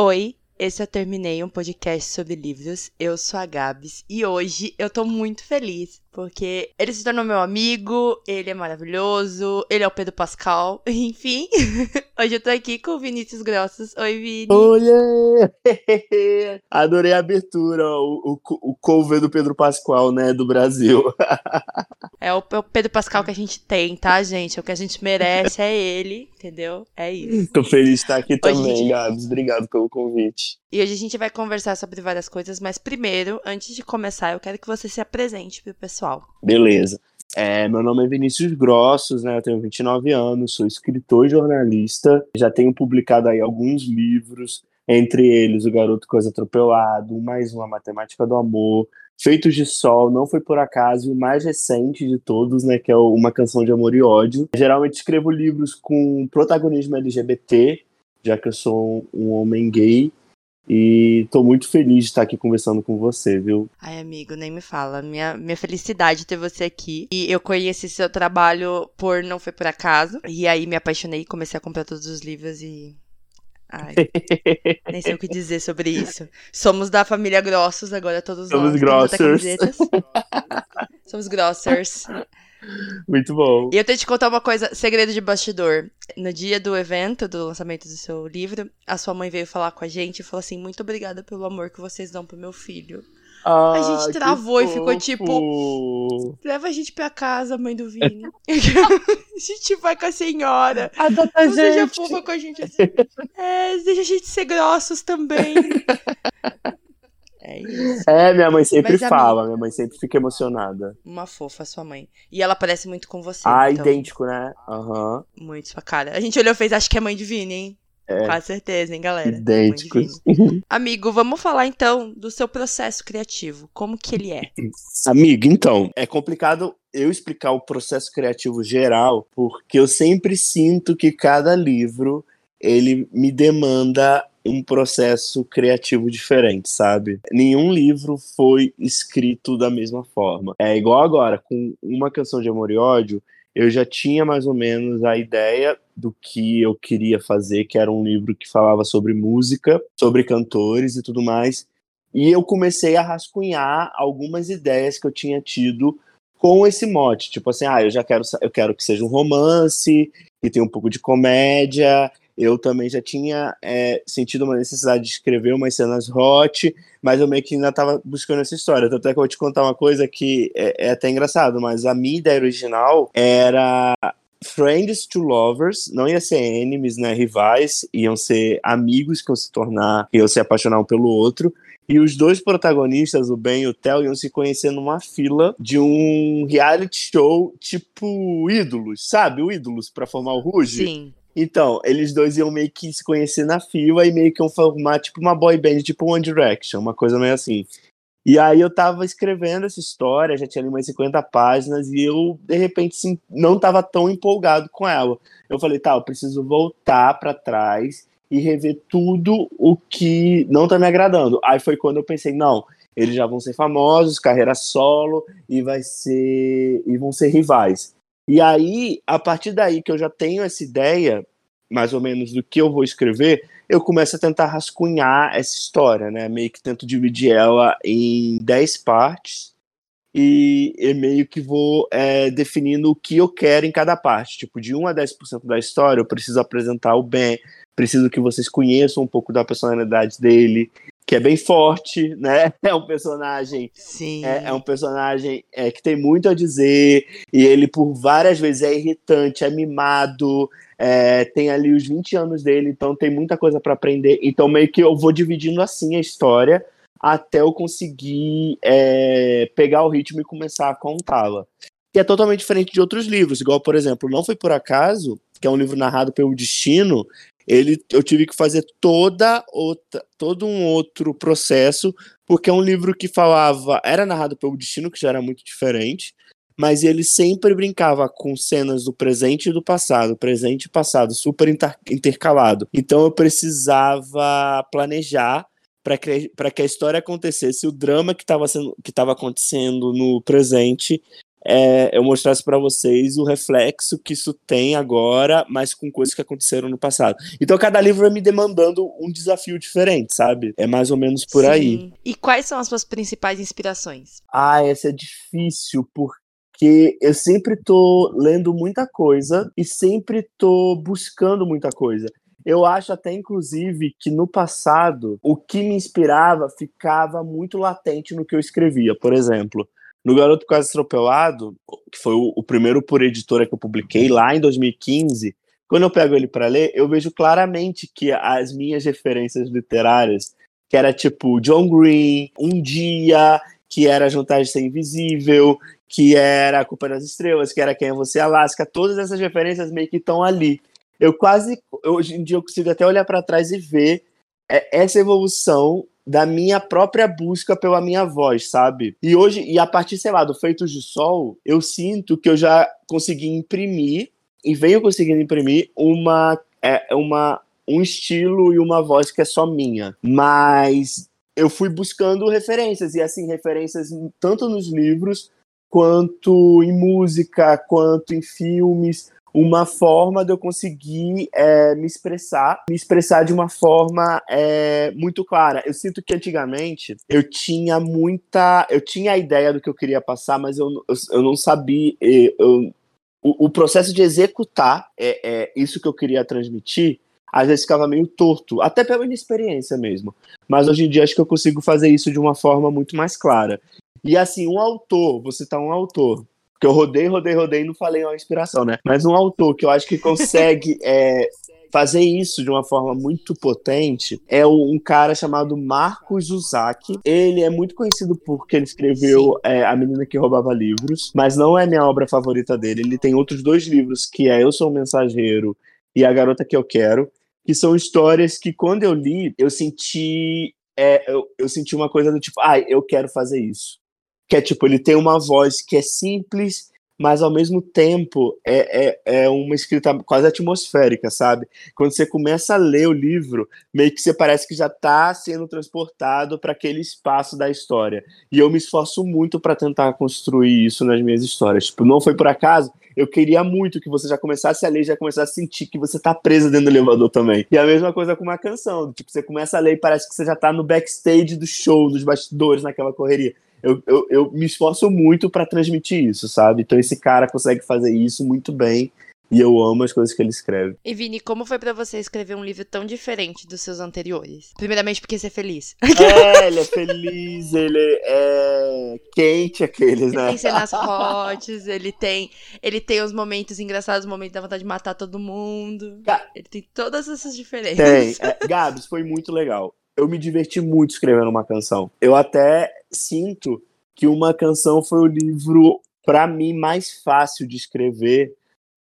Oi, esse eu terminei um podcast sobre livros. Eu sou a Gabs e hoje eu tô muito feliz porque ele se tornou meu amigo, ele é maravilhoso, ele é o Pedro Pascal, enfim. Hoje eu tô aqui com o Vinícius Grossos. Oi, Vini. Oi! Adorei a abertura, o, o, o cover do Pedro Pascal, né, do Brasil. É o, é o, Pedro Pascal que a gente tem, tá, gente? O que a gente merece é ele, entendeu? É isso. Tô feliz de estar aqui também, gente... Gabs. Obrigado pelo convite. E hoje a gente vai conversar sobre várias coisas, mas primeiro, antes de começar, eu quero que você se apresente pro pessoal. Beleza. É, meu nome é Vinícius Grossos, né? Eu tenho 29 anos, sou escritor e jornalista. Já tenho publicado aí alguns livros, entre eles O Garoto Coisa Atropelado, Mais Uma Matemática do Amor, Feitos de Sol, Não Foi Por Acaso, e o mais recente de todos, né, que é Uma Canção de Amor e Ódio. Geralmente escrevo livros com protagonismo LGBT, já que eu sou um homem gay, e tô muito feliz de estar aqui conversando com você, viu? Ai, amigo, nem me fala. Minha, minha felicidade ter você aqui. E eu conheci seu trabalho por Não Foi Por Acaso. E aí me apaixonei, comecei a comprar todos os livros e Ai, nem sei o que dizer sobre isso. Somos da família Grossos, agora todos Somos nós. Grossers. Somos Grossers. Muito bom. E eu tenho que te contar uma coisa, segredo de bastidor. No dia do evento, do lançamento do seu livro, a sua mãe veio falar com a gente e falou assim: Muito obrigada pelo amor que vocês dão pro meu filho. Ah, a gente travou e ficou tipo: Leva a gente pra casa, mãe do Vini. a gente vai com a senhora. A Não gente. seja fofa com a gente assim. É, deixa a gente ser grossos também. É. É, minha mãe sempre Mas, fala, amigo, minha mãe sempre fica emocionada. Uma fofa, sua mãe. E ela parece muito com você. Ah, então, idêntico, né? Aham. Muito sua cara. A gente olhou e fez, acho que é mãe de Vini, hein? É. Com certeza, hein, galera? Idênticos. Amigo, vamos falar então do seu processo criativo. Como que ele é? Amigo, então, é complicado eu explicar o processo criativo geral, porque eu sempre sinto que cada livro ele me demanda um processo criativo diferente, sabe? Nenhum livro foi escrito da mesma forma. É igual agora, com uma canção de amor e ódio, eu já tinha mais ou menos a ideia do que eu queria fazer, que era um livro que falava sobre música, sobre cantores e tudo mais. E eu comecei a rascunhar algumas ideias que eu tinha tido com esse mote, tipo assim, ah, eu já quero, eu quero que seja um romance, que tenha um pouco de comédia, eu também já tinha é, sentido uma necessidade de escrever umas cenas hot, mas eu meio que ainda estava buscando essa história. Tanto é que eu vou te contar uma coisa que é, é até engraçado, mas a minha ideia original era Friends to Lovers, não ia ser enemies, né, rivais, iam ser amigos que iam se tornar, iam se apaixonar um pelo outro, e os dois protagonistas, o Ben e o Theo, iam se conhecer numa fila de um reality show tipo Ídolos, sabe? O Ídolos, para formar o Ruge. Sim. Então, eles dois iam meio que se conhecer na fila e meio que iam formar tipo uma boy band, tipo One Direction, uma coisa meio assim. E aí eu tava escrevendo essa história, já tinha ali umas 50 páginas, e eu, de repente, sim, não tava tão empolgado com ela. Eu falei, tá, eu preciso voltar para trás e rever tudo o que não tá me agradando. Aí foi quando eu pensei, não, eles já vão ser famosos, carreira solo, e vai ser. e vão ser rivais. E aí, a partir daí que eu já tenho essa ideia, mais ou menos, do que eu vou escrever, eu começo a tentar rascunhar essa história, né? Meio que tento dividir ela em 10 partes e eu meio que vou é, definindo o que eu quero em cada parte. Tipo, de 1 a 10% da história, eu preciso apresentar o Ben, preciso que vocês conheçam um pouco da personalidade dele, que é bem forte, né? É um personagem, Sim. é, é um personagem é, que tem muito a dizer e ele por várias vezes é irritante, é mimado, é, tem ali os 20 anos dele, então tem muita coisa para aprender. Então meio que eu vou dividindo assim a história até eu conseguir é, pegar o ritmo e começar a contá-la. Que é totalmente diferente de outros livros, igual por exemplo, não foi por acaso que é um livro narrado pelo destino ele, eu tive que fazer toda outra, todo um outro processo, porque é um livro que falava, era narrado pelo destino, que já era muito diferente, mas ele sempre brincava com cenas do presente e do passado, presente e passado, super intercalado. Então eu precisava planejar para que, que a história acontecesse, o drama que estava acontecendo no presente é, eu mostrasse para vocês o reflexo que isso tem agora, mas com coisas que aconteceram no passado. Então cada livro vai me demandando um desafio diferente, sabe? É mais ou menos por Sim. aí. E quais são as suas principais inspirações? Ah, essa é difícil porque eu sempre tô lendo muita coisa e sempre tô buscando muita coisa. Eu acho até, inclusive, que no passado o que me inspirava ficava muito latente no que eu escrevia. Por exemplo, no Garoto Quase Atropelado, que foi o, o primeiro por editora que eu publiquei lá em 2015, quando eu pego ele para ler, eu vejo claramente que as minhas referências literárias, que era tipo John Green, Um Dia, que era Jantar de Ser Invisível, que era A Culpa das Estrelas, que era Quem é Você, Alaska, todas essas referências meio que estão ali. Eu quase, hoje em dia, eu consigo até olhar para trás e ver é, essa evolução da minha própria busca pela minha voz, sabe? E hoje, e a partir, sei lá, do Feitos de Sol, eu sinto que eu já consegui imprimir, e venho conseguindo imprimir, uma, é, uma, um estilo e uma voz que é só minha. Mas eu fui buscando referências, e assim, referências tanto nos livros, quanto em música, quanto em filmes, uma forma de eu conseguir é, me expressar, me expressar de uma forma é, muito clara. Eu sinto que antigamente eu tinha muita, eu tinha a ideia do que eu queria passar, mas eu, eu, eu não sabia, eu, o, o, processo de executar é, é, isso que eu queria transmitir, às vezes ficava meio torto, até pela inexperiência mesmo. Mas hoje em dia acho que eu consigo fazer isso de uma forma muito mais clara. E assim, um autor, você tá um autor porque eu rodei, rodei, rodei e não falei uma inspiração, né? Mas um autor que eu acho que consegue é, fazer isso de uma forma muito potente é um cara chamado Marcos Uzaki. Ele é muito conhecido porque ele escreveu é, A Menina que Roubava Livros, mas não é minha obra favorita dele. Ele tem outros dois livros, que é Eu Sou um Mensageiro e A Garota Que Eu Quero, que são histórias que quando eu li, eu senti... É, eu, eu senti uma coisa do tipo, ai, ah, eu quero fazer isso que é tipo, ele tem uma voz que é simples, mas ao mesmo tempo é, é, é uma escrita quase atmosférica, sabe? Quando você começa a ler o livro, meio que você parece que já está sendo transportado para aquele espaço da história. E eu me esforço muito para tentar construir isso nas minhas histórias. Tipo, não foi por acaso. Eu queria muito que você já começasse a ler, já começasse a sentir que você tá presa dentro do elevador também. E a mesma coisa com uma canção. Tipo, você começa a ler e parece que você já tá no backstage do show, dos bastidores, naquela correria eu, eu, eu me esforço muito para transmitir isso, sabe? Então esse cara consegue fazer isso muito bem. E eu amo as coisas que ele escreve. E Vini, como foi para você escrever um livro tão diferente dos seus anteriores? Primeiramente porque você é feliz. É, ele é feliz, ele é quente aqueles, né? Ele tem cenas hotes, ele tem, ele tem os momentos engraçados, os momentos da vontade de matar todo mundo. Ga ele tem todas essas diferenças. Tem. É, Gabs, foi muito legal eu me diverti muito escrevendo uma canção. Eu até sinto que uma canção foi o livro para mim mais fácil de escrever,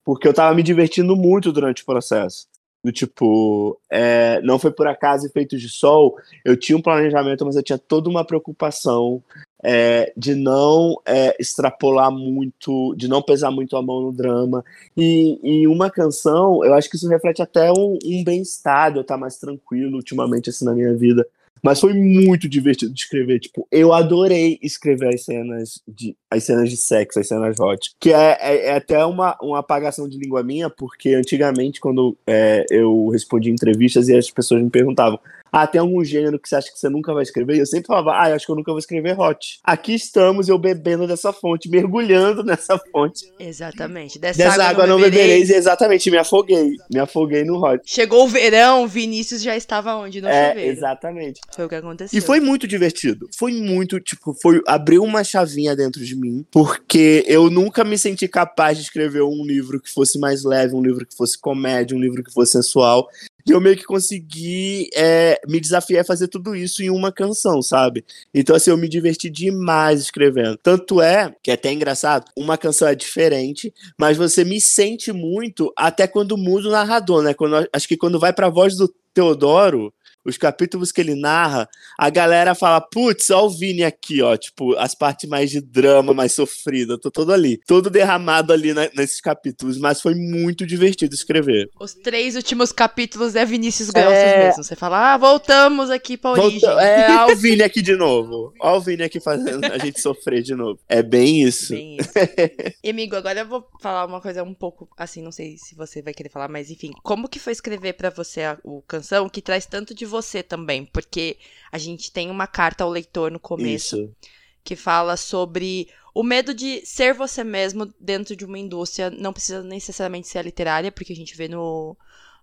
porque eu tava me divertindo muito durante o processo. Do tipo, é, não foi por acaso Efeitos de Sol, eu tinha um planejamento, mas eu tinha toda uma preocupação é, de não é, extrapolar muito, de não pesar muito a mão no drama. E, e uma canção, eu acho que isso reflete até um, um bem-estar, eu estar mais tranquilo ultimamente assim na minha vida. Mas foi muito divertido de escrever. Tipo, eu adorei escrever as cenas de, as cenas de sexo, as cenas hot. Que é, é, é até uma, uma apagação de língua minha, porque antigamente, quando é, eu respondia entrevistas e as pessoas me perguntavam: ah, tem algum gênero que você acha que você nunca vai escrever? E eu sempre falava, ah, eu acho que eu nunca vou escrever hot. Aqui estamos, eu bebendo dessa fonte, mergulhando nessa fonte. Exatamente. Dessa, Dessa água, água não bebereis. bebereis. Exatamente, me afoguei. Me afoguei no hot. Chegou o verão, Vinícius já estava onde? No é, chuveiro. Exatamente. Foi o que aconteceu. E foi muito divertido. Foi muito, tipo, foi abriu uma chavinha dentro de mim, porque eu nunca me senti capaz de escrever um livro que fosse mais leve, um livro que fosse comédia, um livro que fosse sensual. E eu meio que consegui é, me desafiar a fazer tudo isso em uma canção, sabe? Então, assim, eu me diverti demais escrevendo. Tanto é, que é até engraçado, uma canção é diferente, mas você me sente muito até quando muda o narrador, né? Quando, acho que quando vai pra voz do Teodoro, os capítulos que ele narra, a galera fala, putz, ó o Vini aqui, ó, tipo, as partes mais de drama, mais sofrida, tô todo ali, todo derramado ali na, nesses capítulos, mas foi muito divertido escrever. Os três últimos capítulos é Vinícius Grossos é... mesmo, você fala, ah, voltamos aqui pra origem. Volta... É, ó o Vini aqui de novo, ó o Vini aqui fazendo a gente sofrer de novo. É bem isso. Bem isso. e, amigo, agora eu vou falar uma coisa um pouco, assim, não sei se você vai querer falar, mas enfim, como que foi escrever para você a, o canção que traz tanto de você também, porque a gente tem uma carta ao leitor no começo Isso. que fala sobre o medo de ser você mesmo dentro de uma indústria, não precisa necessariamente ser a literária, porque a gente vê no,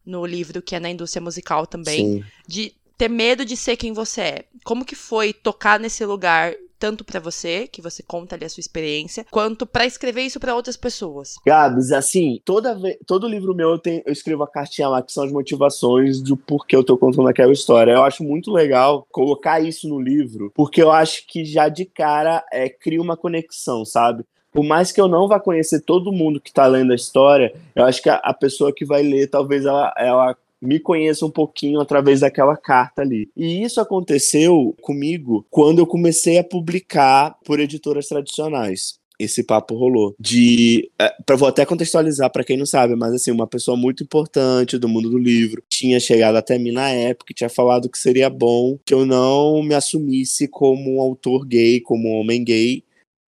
no livro que é na indústria musical também, Sim. de ter medo de ser quem você é. Como que foi tocar nesse lugar tanto para você, que você conta ali a sua experiência, quanto para escrever isso para outras pessoas. Gabs, assim, toda vez, todo livro meu eu, tenho, eu escrevo a cartinha lá que são as motivações do porquê eu tô contando aquela história. Eu acho muito legal colocar isso no livro, porque eu acho que já de cara é, cria uma conexão, sabe? por mais que eu não vá conhecer todo mundo que está lendo a história, eu acho que a, a, pessoa que vai ler, talvez ela, ela me conheça um pouquinho através daquela carta ali. E isso aconteceu comigo quando eu comecei a publicar por editoras tradicionais esse papo rolou. De. É, vou até contextualizar para quem não sabe, mas assim, uma pessoa muito importante do mundo do livro tinha chegado até mim na época e tinha falado que seria bom que eu não me assumisse como um autor gay, como um homem gay,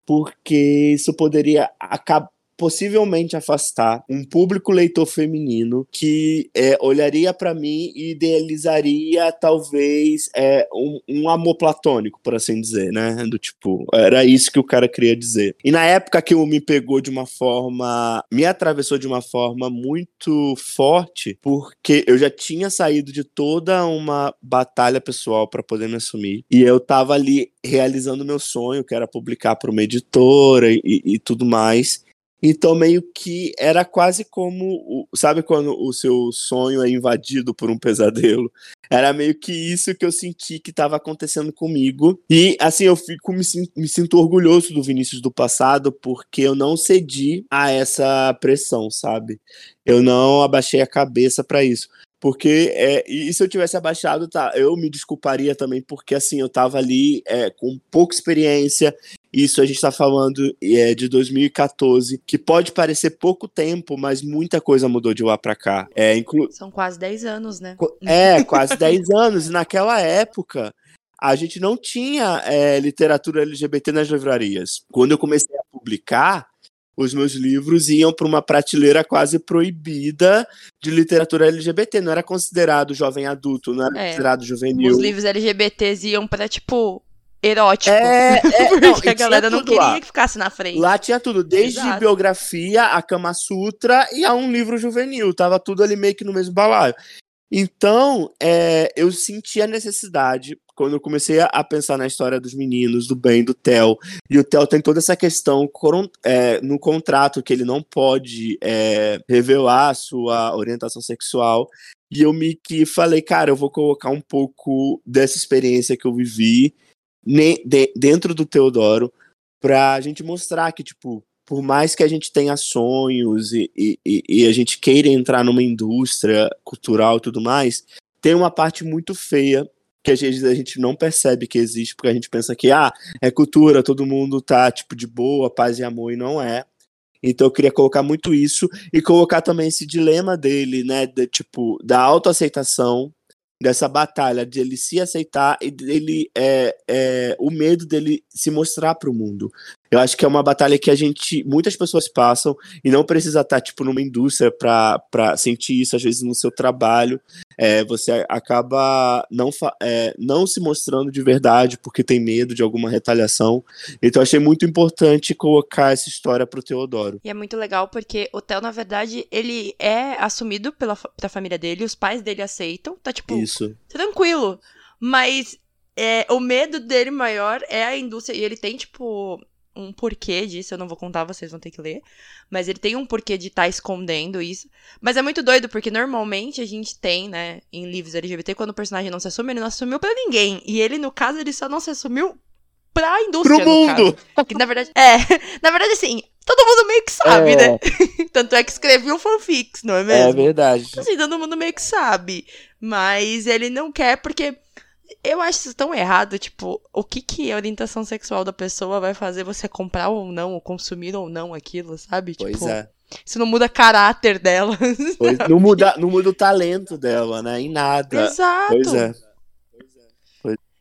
porque isso poderia acabar possivelmente afastar um público leitor feminino que é, olharia para mim e idealizaria talvez é, um, um, amor platônico, por assim dizer, né? Do tipo, era isso que o cara queria dizer. E na época que o me pegou de uma forma, me atravessou de uma forma muito forte, porque eu já tinha saído de toda uma batalha pessoal para poder me assumir e eu tava ali realizando meu sonho, que era publicar para uma editora e, e tudo mais. Então, meio que era quase como, sabe quando o seu sonho é invadido por um pesadelo? Era meio que isso que eu senti que estava acontecendo comigo. E, assim, eu fico, me, me sinto orgulhoso do Vinícius do passado, porque eu não cedi a essa pressão, sabe? Eu não abaixei a cabeça para isso. Porque, é, e se eu tivesse abaixado, tá, eu me desculparia também, porque assim, eu tava ali é, com pouca experiência, isso a gente está falando é, de 2014, que pode parecer pouco tempo, mas muita coisa mudou de lá para cá. É, inclu... São quase 10 anos, né? É, quase 10 anos. E naquela época, a gente não tinha é, literatura LGBT nas livrarias. Quando eu comecei a publicar, os meus livros iam para uma prateleira quase proibida de literatura LGBT. Não era considerado jovem adulto, não era é, considerado juvenil. Os livros LGBTs iam para, tipo, erótico. É, é porque não, a galera não queria lá. que ficasse na frente. Lá tinha tudo, desde Exato. biografia, a Kama Sutra e a um livro juvenil. Tava tudo ali meio que no mesmo balaio. Então, é, eu senti a necessidade, quando eu comecei a, pensar na história dos meninos, do bem, do Theo, e o Theo tem toda essa questão é, no contrato que ele não pode é, revelar sua orientação sexual, e eu me que falei, cara, eu vou colocar um pouco dessa experiência que eu vivi dentro do Teodoro, pra gente mostrar que, tipo, por mais que a gente tenha sonhos e, e, e, a gente queira entrar numa indústria cultural e tudo mais, tem uma parte muito feia que às vezes a gente não percebe que existe, porque a gente pensa que, ah, é cultura, todo mundo tá, tipo, de boa, paz e amor, e não é. Então eu queria colocar muito isso e colocar também esse dilema dele, né, de, tipo, da autoaceitação, dessa batalha de ele se aceitar e dele é, é o medo dele se mostrar para o mundo. Eu acho que é uma batalha que a gente, muitas pessoas passam e não precisa estar tipo numa indústria para sentir isso às vezes no seu trabalho. É, você acaba não, é, não se mostrando de verdade porque tem medo de alguma retaliação. Então achei muito importante colocar essa história pro Teodoro. E é muito legal porque o Theo, na verdade, ele é assumido pela, pela família dele, os pais dele aceitam, tá tipo isso. tranquilo. Mas é, o medo dele maior é a indústria. E ele tem, tipo, um porquê disso, eu não vou contar, vocês vão ter que ler. Mas ele tem um porquê de estar tá escondendo isso. Mas é muito doido, porque normalmente a gente tem, né, em livros LGBT, quando o personagem não se assume, ele não assumiu para ninguém. E ele, no caso, ele só não se assumiu pra indústria, Pro mundo! Que na verdade. É, na verdade, assim, todo mundo meio que sabe, é. né? Tanto é que escreveu fanfics, não é mesmo? É verdade. Assim, todo mundo meio que sabe. Mas ele não quer porque eu acho isso tão errado, tipo, o que que a orientação sexual da pessoa vai fazer você comprar ou não, ou consumir ou não aquilo, sabe? Pois tipo, é. Isso não muda caráter dela. Pois, não, muda, não muda o talento dela, né? Em nada. Exato. Pois é.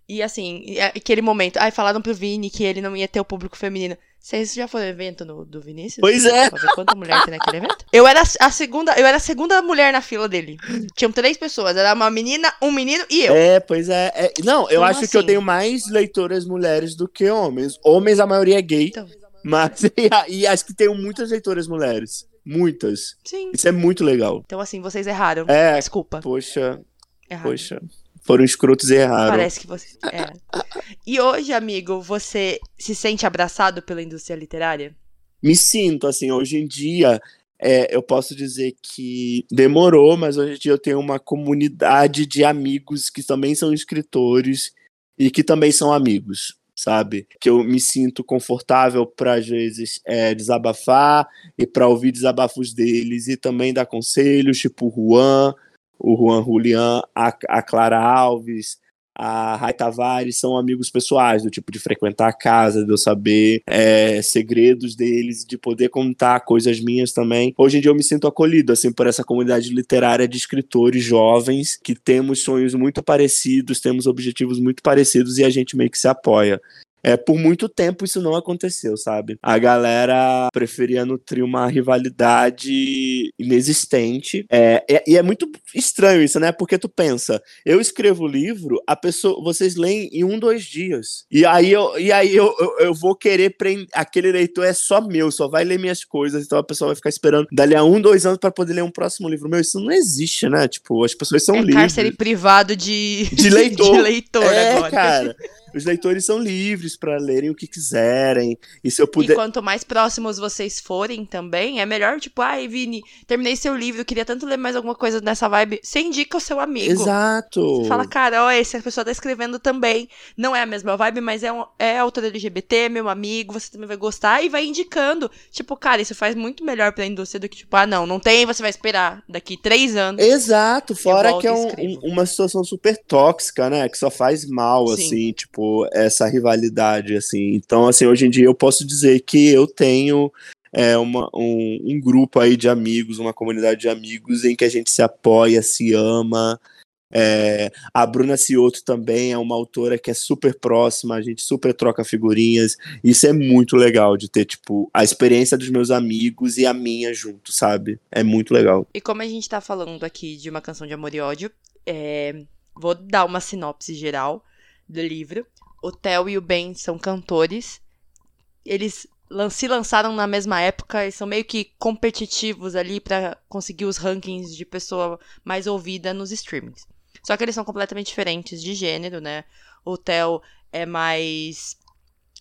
E assim, aquele momento, ai, falaram pro Vini que ele não ia ter o público feminino. Vocês já foram no evento no, do Vinícius? Pois é. Pra ver quanta mulher tem naquele evento? Eu era a segunda, eu era a segunda mulher na fila dele. Tinham três pessoas, era uma menina, um menino e eu. É, pois é. é não, eu acho que eu assim? tenho mais leitoras mulheres do que homens. Homens, a maioria é gay. Então. Mas, e, e acho que tenho muitas leitoras mulheres. Muitas. Sim. Isso é muito legal. Então, assim, vocês erraram. É. Desculpa. Poxa, Erraram. poxa. Foram escrotos e erraram. Parece que você. É. E hoje, amigo, você se sente abraçado pela indústria literária? Me sinto, assim, hoje em dia, é, eu posso dizer que demorou, mas hoje em dia eu tenho uma comunidade de amigos que também são escritores e que também são amigos, sabe? Que eu me sinto confortável para, às vezes, é, desabafar e para ouvir desabafos deles e também dar conselhos, tipo o Juan, o Juan Julian, a, a Clara Alves, a Rai Tavares são amigos pessoais, do tipo de frequentar a casa, de eu saber é, segredos deles, de poder contar coisas minhas também. Hoje em dia eu me sinto acolhido, assim, por essa comunidade literária de escritores jovens que temos sonhos muito parecidos, temos objetivos muito parecidos e a gente meio que se apoia. É, por muito tempo isso não aconteceu, sabe? A galera preferia nutrir uma rivalidade inexistente. É, é- e é muito estranho isso, né? Porque tu pensa, eu escrevo o livro, a pessoa, vocês leem em um, dois dias. E aí eu, e aí eu, eu, eu vou querer prender. Aquele leitor é só meu, só vai ler minhas coisas, então a pessoa vai ficar esperando dali a um, dois anos para poder ler um próximo livro. Meu, isso não existe, né? Tipo, as pessoas são é livres. cárcere privado de, De leitor. de leitor é, agora. cara. Os leitores são livres para lerem o que quiserem. E se eu E puder. quanto mais próximos vocês forem também, é melhor, tipo, ai, Vini, terminei seu livro, queria tanto ler mais alguma coisa nessa vibe. Você indica o seu amigo. Exato. Você fala, cara, ó, essa pessoa tá escrevendo também. Não é a mesma vibe, mas é, um, é autor LGBT, é meu amigo, você também vai gostar e vai indicando. Tipo, cara, isso faz muito melhor pra indústria do que, tipo, ah, não, não tem, você vai esperar daqui três anos. Exato, fora que é e um- uma situação super tóxica, né? Que só faz mal, Sim. assim, tipo, essa rivalidade, assim. Então, assim, hoje em dia eu posso dizer que eu tenho é, uma- um, um grupo aí de amigos, uma comunidade de amigos em que a gente se apoia, se ama. É, a Bruna Cioto também é uma autora que é super próxima, a gente super troca figurinhas. Isso é muito legal de ter, tipo, a experiência dos meus amigos e a minha junto, sabe? É muito legal. E como a gente tá falando aqui de uma canção de amor e ódio, é, vou dar uma sinopse geral do livro. O Theo e o Ben são cantores. Eles se lançaram na mesma época e são meio que competitivos ali pra conseguir os rankings de pessoa mais ouvida nos streamings. Só que eles são completamente diferentes de gênero, né? O Theo é mais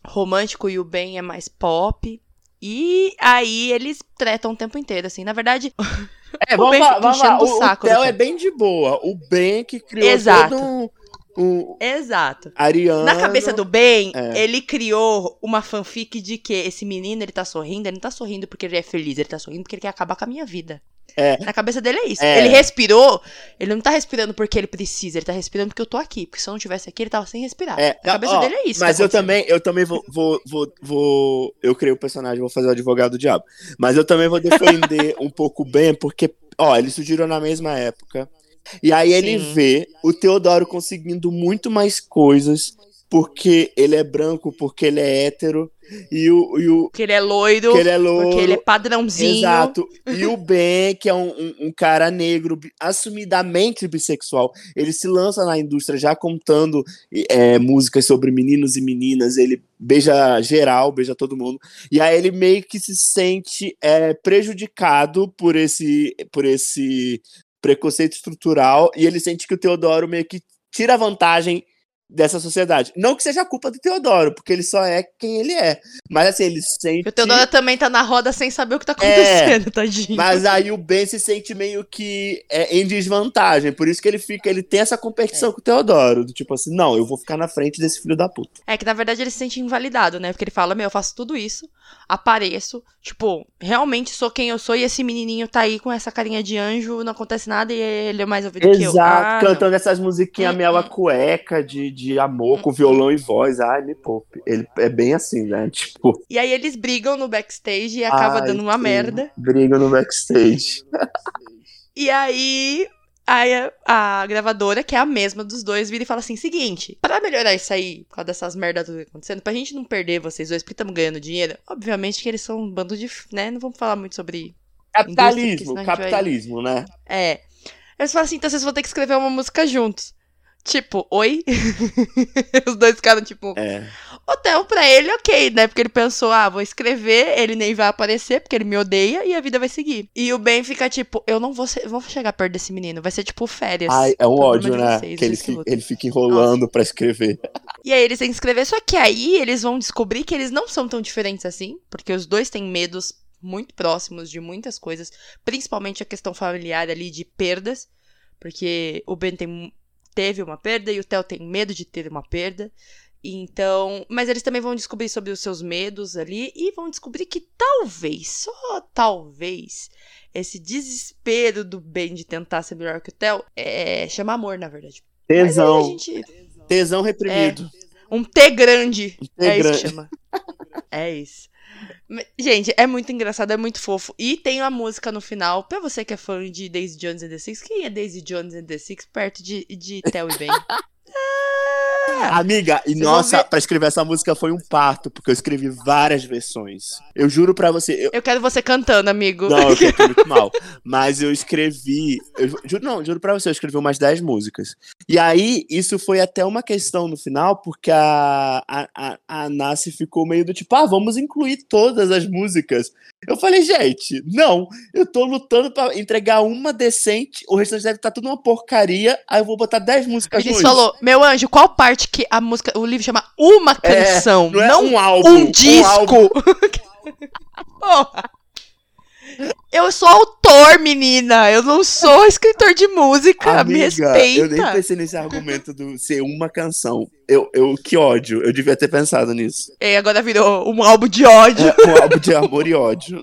romântico e o Ben é mais pop. E aí eles tretam o tempo inteiro, assim. Na verdade, É, O vamos Ben lá, vamos lá. O, saco o Theo é bem de boa. O Ben que criou Exato. todo um, um exato. Ariano. Na cabeça do Ben, É. ele criou uma fanfic de que esse menino, ele tá sorrindo, ele não tá sorrindo porque ele é feliz, ele tá sorrindo porque ele quer acabar com a minha vida. É. Na cabeça dele é isso. É. Ele respirou, ele não tá respirando porque ele precisa, ele tá respirando porque eu tô aqui. Porque se eu não tivesse aqui, ele tava sem respirar. É, Na cabeça ó, dele é isso. Mas eu também, eu também vou, vou, vou, vou- Eu criei o personagem, vou fazer o advogado do diabo. Mas eu também vou defender um pouco o Ben, porque, ó, eles surgiram na mesma época. E aí ele Sim. vê o Teodoro conseguindo muito mais coisas porque ele é branco, porque ele é hétero, e o, e o Porque ele é loiro, que ele é louro. porque ele é padrãozinho. Exato. E o Ben, que é um, um- um cara negro, assumidamente bissexual, ele se lança na indústria já contando é, músicas sobre meninos e meninas, ele beija geral, beija todo mundo. E aí ele meio que se sente é, prejudicado por esse, por esse preconceito estrutural, e ele sente que o Teodoro meio que tira vantagem dessa sociedade. Não que seja culpa do Teodoro, porque ele só é quem ele é. Mas assim, ele sente. O Teodoro também tá na roda sem saber o que tá acontecendo, é, tadinho. Mas aí o Ben se sente meio que é, em desvantagem. Por isso que ele fica, ele tem essa competição é. com o Teodoro. Do tipo assim, não, eu vou ficar na frente desse filho da puta. É que na verdade ele se sente invalidado, né? Porque ele fala, meu, eu faço tudo isso, apareço, tipo, realmente sou quem eu sou e esse menininho tá aí com essa carinha de anjo, não acontece nada e ele é mais ouvido Exato, que eu. Exato, ah, cantando não. essas musiquinhas hum, mela cueca de, de amor, com violão e voz. Ai, me poupe. Ele é bem assim, né? Tipo. E aí eles brigam no backstage e acaba Ai, dando uma sim. merda. Brigam no backstage. e aí a, a, gravadora, que é a mesma dos dois, vira e fala assim: seguinte, para melhorar isso aí, por causa dessas merdas tudo acontecendo, pra gente não perder vocês dois, porque estamos ganhando dinheiro, obviamente que eles são um bando de. né? Não vamos falar muito sobre. Capitalismo, capitalismo, vai... né? É. Eles falam assim: então vocês vão ter que escrever uma música juntos. Tipo, oi? Os dois ficaram tipo. É. Hotel pra ele, ok, né? Porque ele pensou, ah, vou escrever, ele nem vai aparecer, porque ele me odeia e a vida vai seguir. E o Ben fica tipo, eu não vou, ser, vou chegar perto desse menino, vai ser tipo férias. Ai, é um ódio, né? Vocês, que ele, fica, ele fica enrolando Nossa. pra escrever. E aí eles têm que escrever, só que aí eles vão descobrir que eles não são tão diferentes assim, porque os dois têm medos muito próximos de muitas coisas, principalmente a questão familiar ali de perdas, porque o Ben tem teve uma perda e o Theo tem medo de ter uma perda. Então, mas eles também vão descobrir sobre os seus medos ali e vão descobrir que talvez, só talvez, esse desespero do Ben de tentar ser melhor que o Theo é, chama amor, na verdade. Tesão. Gente... Tesão reprimido. É, um T grande. Um T é grande. isso que chama. é isso. Gente, é muito engraçado, é muito fofo. E tem a música no final, pra você que é fã de Daisy Jones and the Six, quem é Daisy Jones and the Six perto de, de Theo e Ben? Amiga, e Vocês nossa, pra escrever essa música foi um parto, porque eu escrevi várias versões. Eu juro pra você. Eu, eu quero você cantando, amigo. Não, eu tô muito mal. Mas eu escrevi. Eu, juro, não, juro pra você, eu escrevi umas 10 músicas. E aí, isso foi até uma questão no final, porque a, a, a, a Nasce ficou meio do tipo, ah, vamos incluir todas as músicas. Eu falei, gente, não, eu tô lutando pra entregar uma decente, o restante deve estar tá tudo uma porcaria, aí eu vou botar 10 músicas Ele falou, meu anjo, qual parte que a música, o livro chama uma é, canção, é, não, é não um álbum, um disco. Um. Porra. Eu sou autor, menina. Eu não sou escritor de música. Amiga, me respeita. Eu nem pensei nesse argumento do ser uma canção. Eu, eu, que ódio. Eu devia ter pensado nisso. E agora virou um álbum de ódio. É, um álbum de amor e ódio.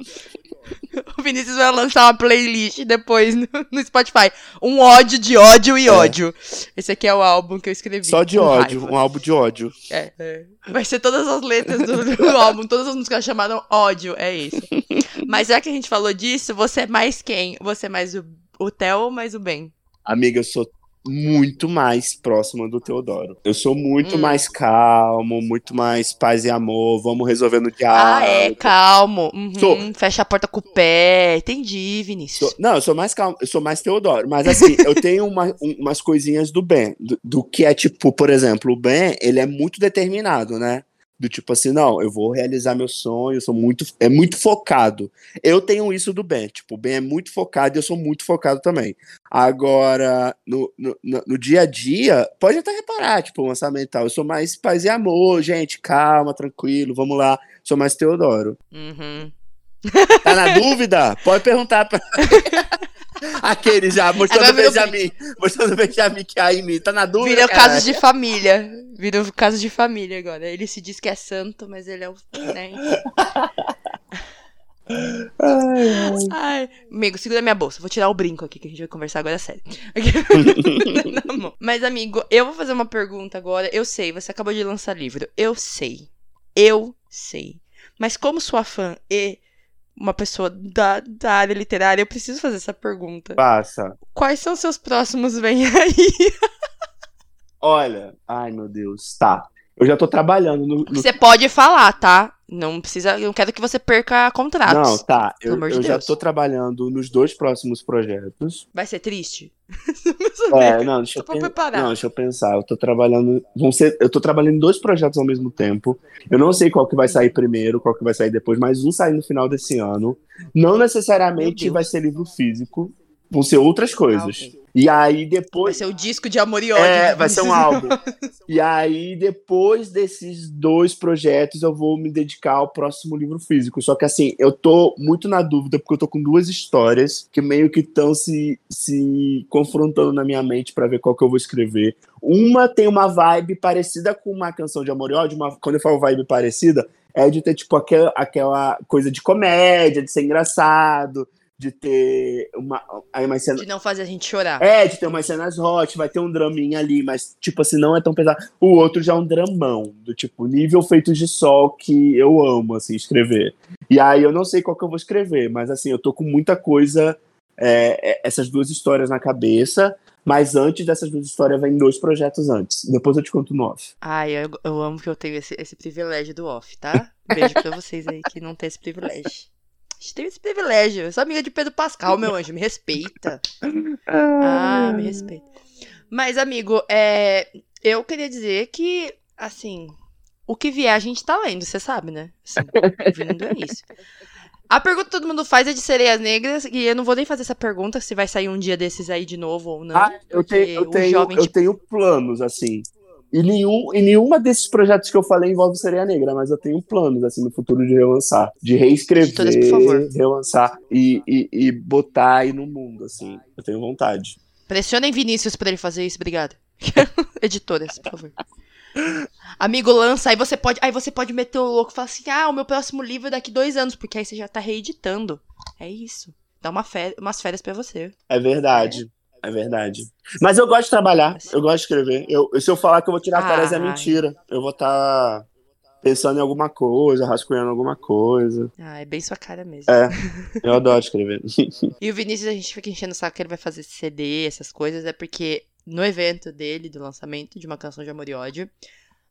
O Vinícius vai lançar uma playlist depois no, no Spotify. Um ódio de ódio e é. ódio. Esse aqui é o álbum que eu escrevi. Só de ódio, raiva. um álbum de ódio. É, é. Vai ser todas as letras do, do álbum, todas as músicas chamadas ódio, é isso. Mas já que a gente falou disso, você é mais quem? Você é mais o, o Theo ou mais o Ben? Amiga, eu sou muito mais próxima do Teodoro. Eu sou muito hum. mais calmo, muito mais paz e amor, vamos resolver no diálogo. Ah, é, calmo. Uhum. Sou... Fecha a porta com o pé. Entendi, Vinícius. Sou... Não, eu sou mais calmo, eu sou mais Teodoro. Mas assim, eu tenho uma, um, umas coisinhas do Ben, do, do que é tipo, por exemplo, o Ben, ele é muito determinado, né? Do tipo assim, não, eu vou realizar meu sonho, eu sou muito, é muito focado. Eu tenho isso do Ben, tipo, o Ben é muito focado e eu sou muito focado também. Agora, no, no, no dia a dia, pode até reparar, tipo, o lançamento tal, eu sou mais paz e amor, gente, calma, tranquilo, vamos lá, sou mais Teodoro. Uhum. Tá na dúvida? Pode perguntar pra... Aquele já, mostrando o Benjamin. Mostrando o Benjamin que a Amy tá na dúvida. Virou casos de família. Virou casos de família agora. Ele se diz que é santo, mas ele é o. Né? Ai, ai. ai, amigo, segura minha bolsa. Vou tirar o brinco aqui que a gente vai conversar agora sério. Mas, amigo, eu vou fazer uma pergunta agora. Eu sei, você acabou de lançar livro. Eu sei. Eu sei. Mas como sua fã e uma pessoa da, da área literária, eu preciso fazer essa pergunta. Passa. Quais são seus próximos Vem aí? Olha, ai meu Deus, tá. Eu já tô trabalhando no. no... Você pode falar, tá? Não precisa. Eu não quero que você perca contratos. Não, tá. Eu, eu já tô trabalhando nos dois próximos projetos. Vai ser triste? é, não, deixa eu, pen... não, deixa eu pensar. Eu tô trabalhando. Vão ser... Eu tô trabalhando em dois projetos ao mesmo tempo. Eu não sei qual que vai sair primeiro, qual que vai sair depois, mas um sai no final desse ano. Não necessariamente vai ser livro físico. Vão ser outras coisas. Ah, okay. E aí depois. Vai ser o disco de amor e ódio. É, vai ser um álbum. e aí, depois desses dois projetos, eu vou me dedicar ao próximo livro físico. Só que assim, eu tô muito na dúvida, porque eu tô com duas histórias que meio que estão se, se confrontando na minha mente para ver qual que eu vou escrever. Uma tem uma vibe parecida com uma canção de amor e ódio. Uma, quando eu falo vibe parecida, é de ter, tipo, aquela, aquela coisa de comédia, de ser engraçado de ter uma, aí uma cena... De não fazer a gente chorar. É, de ter umas cenas hot, vai ter um draminha ali, mas, tipo assim, não é tão pesado. O outro já é um dramão, do tipo, nível feito de sol que eu amo, assim, escrever. E aí eu não sei qual que eu vou escrever, mas, assim, eu tô com muita coisa, é, é essas duas histórias na cabeça, mas antes dessas duas histórias vem dois projetos antes. Depois eu te conto no off. Ai, eu, eu amo que eu tenho esse, esse privilégio do off, tá? Beijo pra vocês aí que não tem esse privilégio gente tem esse privilégio. Eu sou amiga de Pedro Pascal, meu anjo. Me respeita. Ah, me respeita. Mas, amigo, é... eu queria dizer que, assim, o que vier a gente tá lendo, você sabe, né? Assim, vindo é isso. A pergunta que todo mundo faz é de sereias negras, e eu não vou nem fazer essa pergunta se vai sair um dia desses aí de novo ou não. Ah, eu tenho, eu tenho, jovem, eu tipo... tenho planos, assim. E, nenhum, e nenhuma desses projetos que eu falei envolve Sereia Negra, mas eu tenho planos, assim, no futuro de relançar. De reescrever, Todas, por favor. relançar e, e, e botar aí no mundo, assim. Eu tenho vontade. Pressionem Vinícius pra ele fazer isso, obrigado. Editoras, por favor. Amigo, lança, aí você pode. Aí você pode meter o louco e falar assim: ah, o meu próximo livro é daqui dois anos, porque aí você já tá reeditando. É isso. Dá uma férias, umas férias para você. É verdade. É verdade. Mas eu gosto de trabalhar, eu gosto de escrever. Eu, se eu falar que eu vou tirar ah, férias é mentira. Eu vou estar tá pensando em alguma coisa, rascunhando alguma coisa. Ah, é bem sua cara mesmo. É, eu adoro escrever. e o Vinícius, a gente fica enchendo o saco que ele vai fazer CD, essas coisas, é porque no evento dele, do lançamento de uma canção de amor e ódio,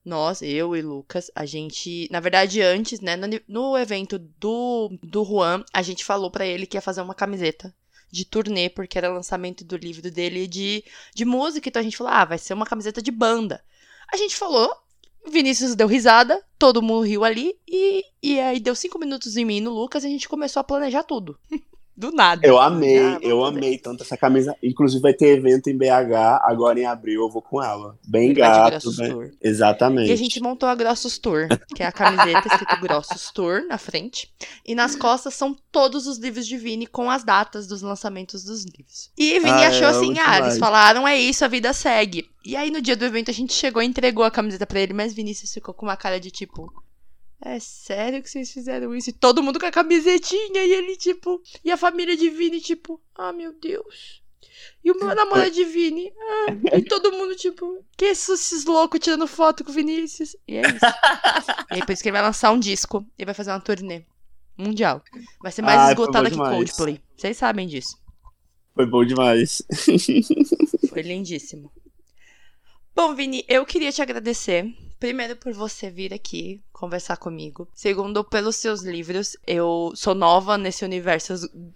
nós, eu e Lucas, a gente, na verdade, antes, né, no, no evento do, do Juan, a gente falou para ele que ia fazer uma camiseta de turnê, porque era lançamento do livro dele de, de música. Então a gente falou, ah, vai ser uma camiseta de banda. A gente falou, Vinícius deu risada, todo mundo riu ali, e, e aí deu cinco minutos em mim e no Lucas e a gente começou a planejar tudo. Do nada. Eu amei, ah, eu amei tanto essa camisa. Inclusive vai ter evento em BH, agora em abril eu vou com ela. Bem Ele gato. Bem... Exatamente. E a gente montou a Grossos Tour, que é a camiseta escrito Grossos Tour na frente. E nas costas são todos os livros de Vini com as datas dos lançamentos dos livros. E Vini ah, achou é, assim, ah, eles falaram, é isso, a vida segue. E aí no dia do evento a gente chegou e entregou a camiseta para ele, mas Vinícius ficou com uma cara de tipo, é sério que vocês fizeram isso? E todo mundo com a camisetinha e ele, tipo. E a família de Vini, tipo, ah, meu Deus. E o meu namorado de Vini. Ah, e todo mundo, tipo, que esses loucos tirando foto com o Vinícius? E é isso. e aí, por isso que ele vai lançar um disco e vai fazer uma turnê mundial. Vai ser mais ah, esgotada que Coldplay. Vocês sabem disso. Foi bom demais. Foi lindíssimo. Bom, Vini, eu queria te agradecer Primeiro, por você vir aqui conversar comigo. Segundo, pelos seus livros. Eu sou nova nesse universo,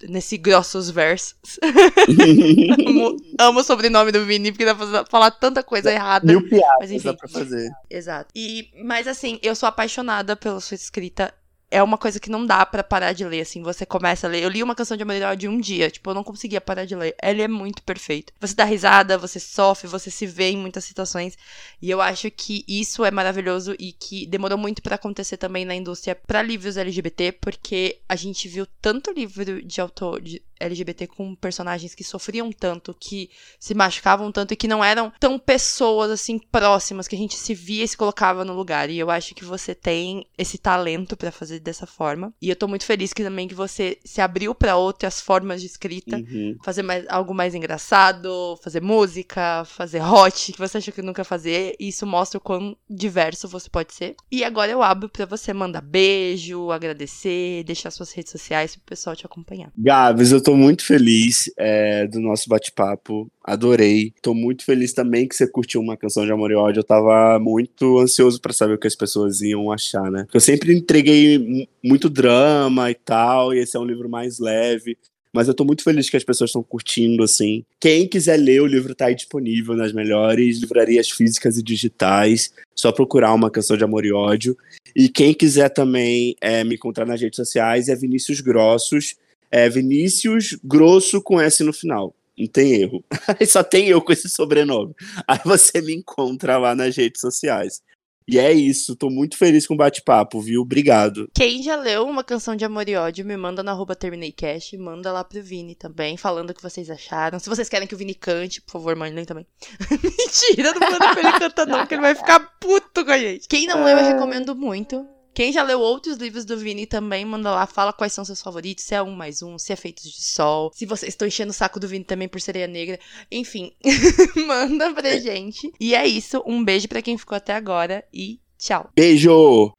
nesse grossos versos. amo, amo, o sobrenome do Vini, porque dá pra falar tanta coisa errada. Mil piadas mas, enfim, dá pra fazer. Exato. E, mas assim, eu sou apaixonada pela sua escrita é uma coisa que não dá para parar de ler, assim. Você começa a ler. Eu li uma canção de Amaral de um dia, tipo, eu não conseguia parar de ler. Ele é muito perfeito. Você dá risada, você sofre, você se vê em muitas situações. E eu acho que isso é maravilhoso e que demorou muito para acontecer também na indústria para livros LGBT, porque a gente viu tanto livro de autor, de LGBT com personagens que sofriam tanto, que se machucavam tanto e que não eram tão pessoas assim próximas que a gente se via e se colocava no lugar. E eu acho que você tem esse talento para fazer dessa forma. E eu tô muito feliz que também que você se abriu para outras formas de escrita, uhum. fazer mais algo mais engraçado, fazer música, fazer hot, que você achou que nunca fazer. E isso mostra o quão diverso você pode ser. E agora eu abro para você mandar beijo, agradecer, deixar suas redes sociais pro pessoal te acompanhar. Gabs, eu tô muito feliz é, do nosso bate-papo. Adorei. Tô muito feliz também que você curtiu uma canção de amor e ódio. Eu tava muito ansioso para saber o que as pessoas iam achar, né? Eu sempre entreguei muito drama e tal, e esse é um livro mais leve. Mas eu tô muito feliz que as pessoas estão curtindo, assim. Quem quiser ler, o livro tá aí disponível nas melhores livrarias físicas e digitais. Só procurar uma canção de amor e ódio. E quem quiser também é, me encontrar nas redes sociais é Vinícius Grossos é Vinícius Grosso com S no final. Não tem erro. Só tem eu com esse sobrenome. Aí você me encontra lá nas redes sociais. E é isso, tô muito feliz com o bate-papo, viu? Obrigado. Quem já leu uma canção de amor e ódio, me manda na arroba TermineiCast, manda lá pro Vini também, falando o que vocês acharam. Se vocês querem que o Vini cante, por favor, mandem também. Mentira, não manda pra ele cantar não, que ele vai ficar puto com a gente. Quem não leu, eu recomendo muito. Quem já leu outros livros do Vini também, manda lá, fala quais são seus favoritos, se é um mais um, se é Feitos de Sol, se vocês estão enchendo o saco do Vini também por Sereia Negra. Enfim, manda pra gente. E é isso, um beijo para quem ficou até agora e tchau. Beijo!